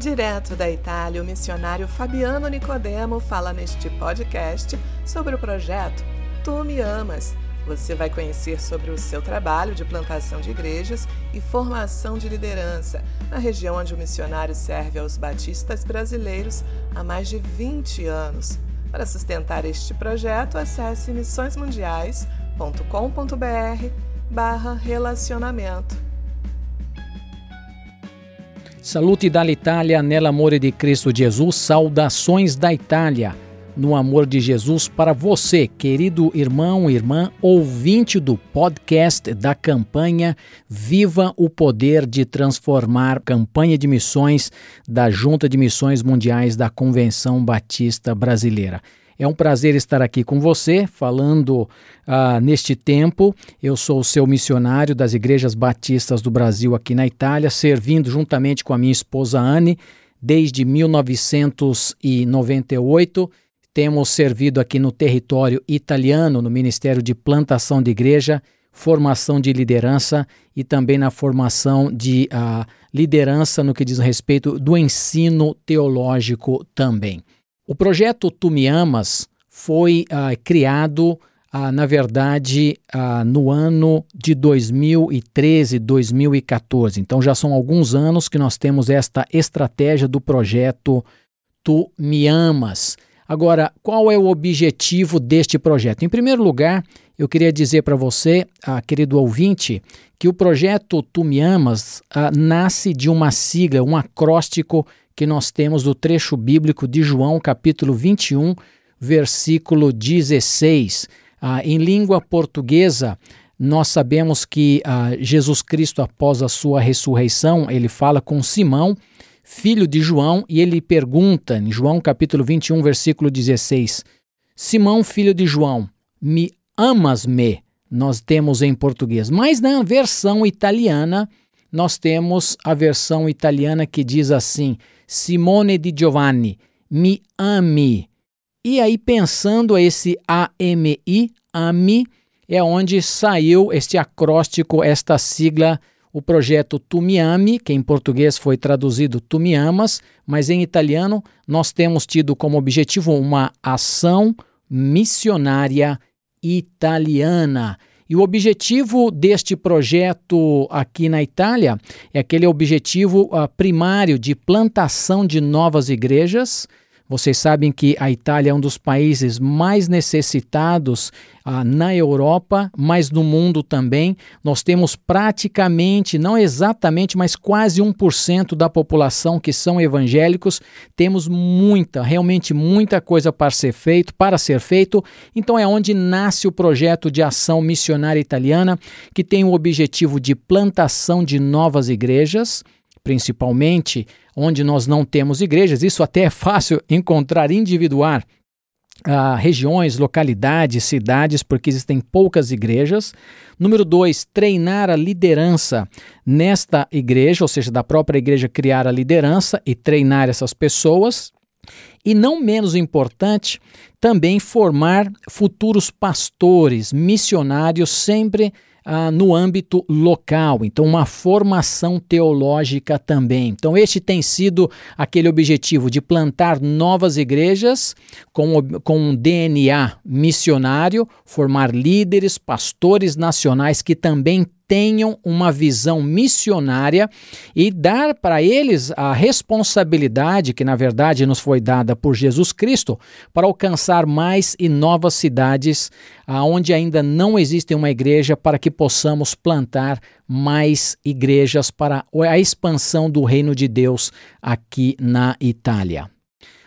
Direto da Itália, o missionário Fabiano Nicodemo fala neste podcast sobre o projeto Tu Me Amas. Você vai conhecer sobre o seu trabalho de plantação de igrejas e formação de liderança na região onde o missionário serve aos batistas brasileiros há mais de 20 anos. Para sustentar este projeto, acesse missõesmundiais.com.br barra relacionamento. Salute dall'Italia nell'amore di Cristo Jesus, saudações da Itália, no amor de Jesus para você, querido irmão irmã, ouvinte do podcast da campanha Viva o Poder de Transformar, campanha de missões da Junta de Missões Mundiais da Convenção Batista Brasileira. É um prazer estar aqui com você, falando uh, neste tempo. Eu sou o seu missionário das Igrejas Batistas do Brasil aqui na Itália, servindo juntamente com a minha esposa Anne desde 1998. Temos servido aqui no território italiano, no Ministério de Plantação de Igreja, formação de liderança e também na formação de uh, liderança no que diz respeito do ensino teológico também. O projeto Tu Me Amas foi uh, criado, uh, na verdade, uh, no ano de 2013, 2014. Então já são alguns anos que nós temos esta estratégia do projeto Tu Me Amas. Agora, qual é o objetivo deste projeto? Em primeiro lugar, eu queria dizer para você, querido ouvinte, que o projeto Tu Me Amas nasce de uma sigla, um acróstico que nós temos do trecho bíblico de João, capítulo 21, versículo 16. Ah, em língua portuguesa, nós sabemos que ah, Jesus Cristo, após a sua ressurreição, ele fala com Simão, filho de João, e ele pergunta, em João capítulo 21, versículo 16: Simão, filho de João, me amas-me? Nós temos em português, mas na versão italiana, nós temos a versão italiana que diz assim: Simone di Giovanni, me ame. E aí, pensando esse AMI, AMI, é onde saiu este acróstico, esta sigla, o projeto Tu Me Ame, que em português foi traduzido Tu Me Amas, mas em italiano nós temos tido como objetivo uma ação missionária italiana. E o objetivo deste projeto aqui na Itália é aquele objetivo uh, primário de plantação de novas igrejas vocês sabem que a Itália é um dos países mais necessitados ah, na Europa, mas no mundo também. Nós temos praticamente, não exatamente, mas quase 1% da população que são evangélicos. Temos muita, realmente muita coisa para ser feito, para ser feito. Então é onde nasce o projeto de ação missionária italiana, que tem o objetivo de plantação de novas igrejas principalmente onde nós não temos igrejas. Isso até é fácil encontrar individuar uh, regiões, localidades, cidades, porque existem poucas igrejas. Número dois, treinar a liderança nesta igreja, ou seja, da própria igreja criar a liderança e treinar essas pessoas. E não menos importante, também formar futuros pastores, missionários, sempre ah, no âmbito local, então uma formação teológica também. Então, este tem sido aquele objetivo de plantar novas igrejas com, com um DNA missionário, formar líderes, pastores nacionais que também tenham uma visão missionária e dar para eles a responsabilidade que, na verdade, nos foi dada por Jesus Cristo para alcançar mais e novas cidades aonde ainda não existe uma igreja para que possamos plantar mais igrejas para a expansão do reino de Deus aqui na Itália.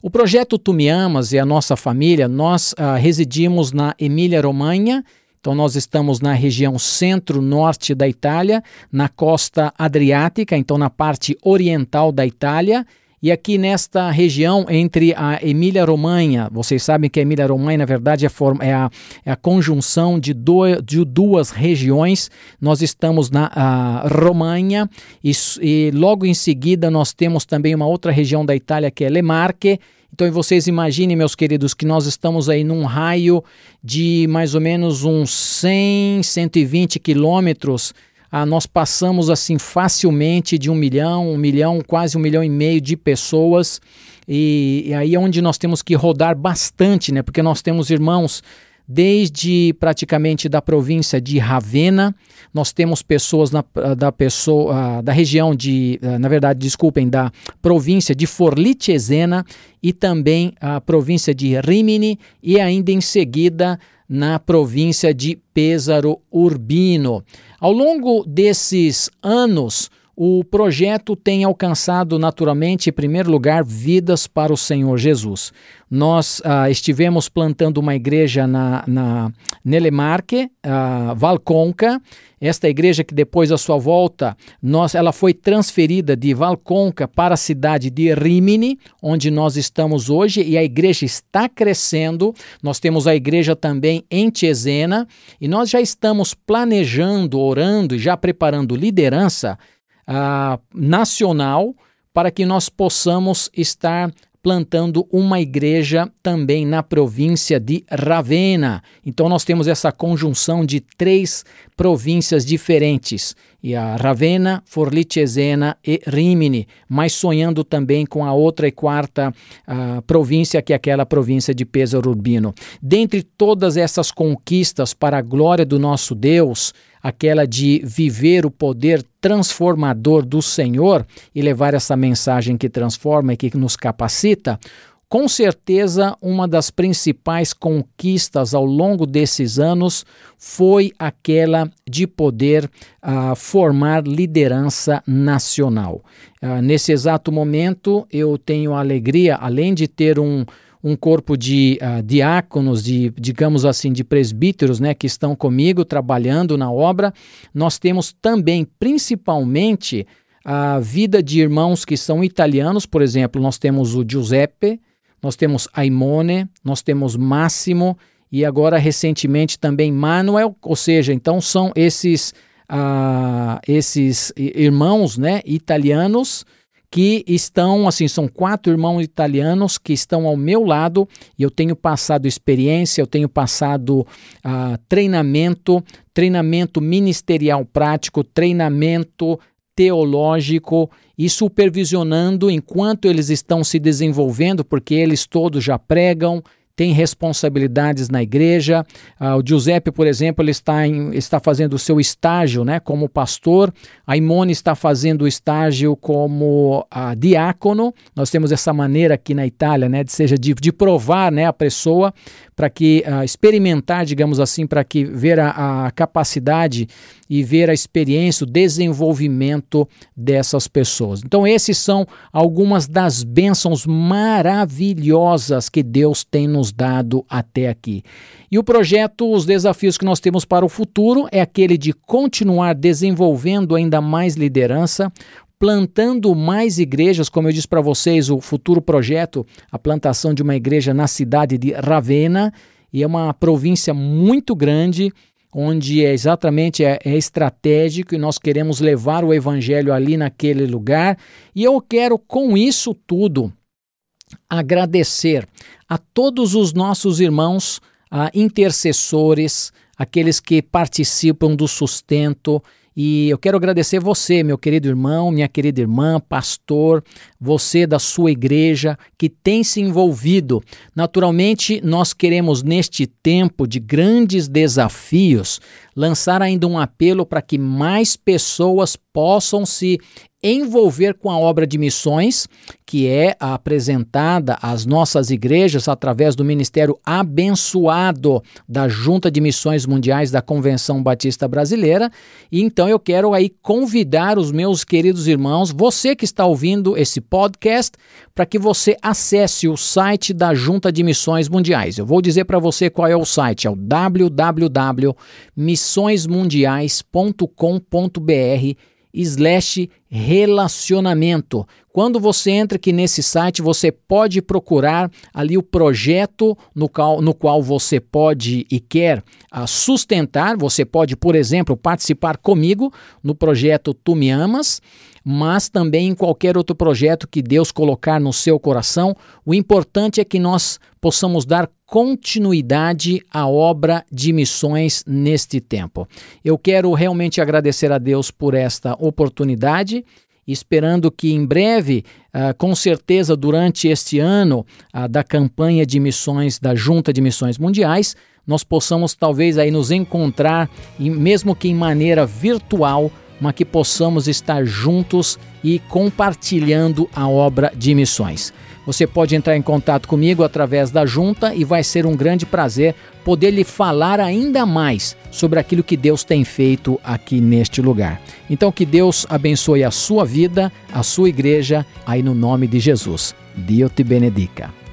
O projeto Tu Me Amas e a nossa família, nós uh, residimos na Emília-Romanha então, nós estamos na região centro-norte da Itália, na costa adriática, então na parte oriental da Itália. E aqui nesta região entre a Emília-Romanha, vocês sabem que a Emília-Romanha, na verdade, é, é, a, é a conjunção de, do, de, duas regiões. Nós estamos na Romanha e, e logo em seguida nós temos também uma outra região da Itália que é Le Marche então vocês imaginem, meus queridos, que nós estamos aí num raio de mais ou menos uns 100, 120 quilômetros ah, nós passamos assim facilmente de um milhão, um milhão, quase um milhão e meio de pessoas. E, e aí é onde nós temos que rodar bastante, né? Porque nós temos irmãos desde praticamente da província de Ravenna. Nós temos pessoas na, da, pessoa, da região de, na verdade, desculpem, da província de Forlì-Cesena e também a província de Rimini e ainda em seguida na província de Pesaro Urbino. Ao longo desses anos, o projeto tem alcançado naturalmente, em primeiro lugar, vidas para o Senhor Jesus. Nós uh, estivemos plantando uma igreja na, na Nelemarque, uh, Valconca. Esta igreja que depois da sua volta, nós, ela foi transferida de Valconca para a cidade de Rimini, onde nós estamos hoje, e a igreja está crescendo. Nós temos a igreja também em Cesena, e nós já estamos planejando, orando e já preparando liderança uh, nacional para que nós possamos estar plantando uma igreja também na província de Ravenna. Então nós temos essa conjunção de três províncias diferentes, e a Ravenna, Forlì-Cesena e Rimini, mas sonhando também com a outra e quarta uh, província, que é aquela província de Pesaro Urbino. Dentre todas essas conquistas para a glória do nosso Deus, aquela de viver o poder transformador do Senhor e levar essa mensagem que transforma e que nos capacita, com certeza, uma das principais conquistas ao longo desses anos foi aquela de poder uh, formar liderança nacional. Uh, nesse exato momento, eu tenho a alegria, além de ter um, um corpo de uh, diáconos, de, digamos assim, de presbíteros, né, que estão comigo trabalhando na obra. Nós temos também, principalmente, a vida de irmãos que são italianos, por exemplo, nós temos o Giuseppe, nós temos Aimone, nós temos Máximo e agora recentemente também Manuel, ou seja, então são esses, uh, esses irmãos né, italianos que estão, assim, são quatro irmãos italianos que estão ao meu lado e eu tenho passado experiência, eu tenho passado uh, treinamento, treinamento ministerial prático, treinamento teológico e supervisionando enquanto eles estão se desenvolvendo, porque eles todos já pregam, tem responsabilidades na igreja. Ah, o Giuseppe, por exemplo, ele está, em, está fazendo o seu estágio né, como pastor. A Imone está fazendo o estágio como ah, diácono. Nós temos essa maneira aqui na Itália, né, de, seja de, de provar né, a pessoa para que ah, experimentar, digamos assim, para que ver a, a capacidade e ver a experiência, o desenvolvimento dessas pessoas. Então, esses são algumas das bênçãos maravilhosas que Deus tem nos dado até aqui. E o projeto, os desafios que nós temos para o futuro é aquele de continuar desenvolvendo ainda mais liderança, plantando mais igrejas, como eu disse para vocês, o futuro projeto, a plantação de uma igreja na cidade de Ravenna, e é uma província muito grande, onde é exatamente é, é, estratégico e nós queremos levar o evangelho ali naquele lugar. E eu quero com isso tudo agradecer a todos os nossos irmãos a intercessores, aqueles que participam do sustento e eu quero agradecer você, meu querido irmão, minha querida irmã, pastor, você da sua igreja que tem se envolvido. Naturalmente, nós queremos, neste tempo de grandes desafios, lançar ainda um apelo para que mais pessoas possam se envolver com a obra de missões, que é apresentada às nossas igrejas através do ministério abençoado da Junta de Missões Mundiais da Convenção Batista Brasileira. E então eu quero aí convidar os meus queridos irmãos, você que está ouvindo esse podcast, para que você acesse o site da Junta de Missões Mundiais. Eu vou dizer para você qual é o site, é o www.missõesmundiais.com.br slash relacionamento. Quando você entra aqui nesse site, você pode procurar ali o projeto no qual, no qual você pode e quer uh, sustentar. Você pode, por exemplo, participar comigo no projeto Tu Me Amas, mas também em qualquer outro projeto que Deus colocar no seu coração. O importante é que nós possamos dar continuidade à obra de missões neste tempo. Eu quero realmente agradecer a Deus por esta oportunidade esperando que em breve, uh, com certeza durante este ano uh, da campanha de missões da Junta de Missões Mundiais, nós possamos talvez aí nos encontrar, mesmo que em maneira virtual, mas que possamos estar juntos e compartilhando a obra de missões. Você pode entrar em contato comigo através da junta e vai ser um grande prazer poder lhe falar ainda mais sobre aquilo que Deus tem feito aqui neste lugar. Então que Deus abençoe a sua vida, a sua igreja, aí no nome de Jesus. Dio te benedica.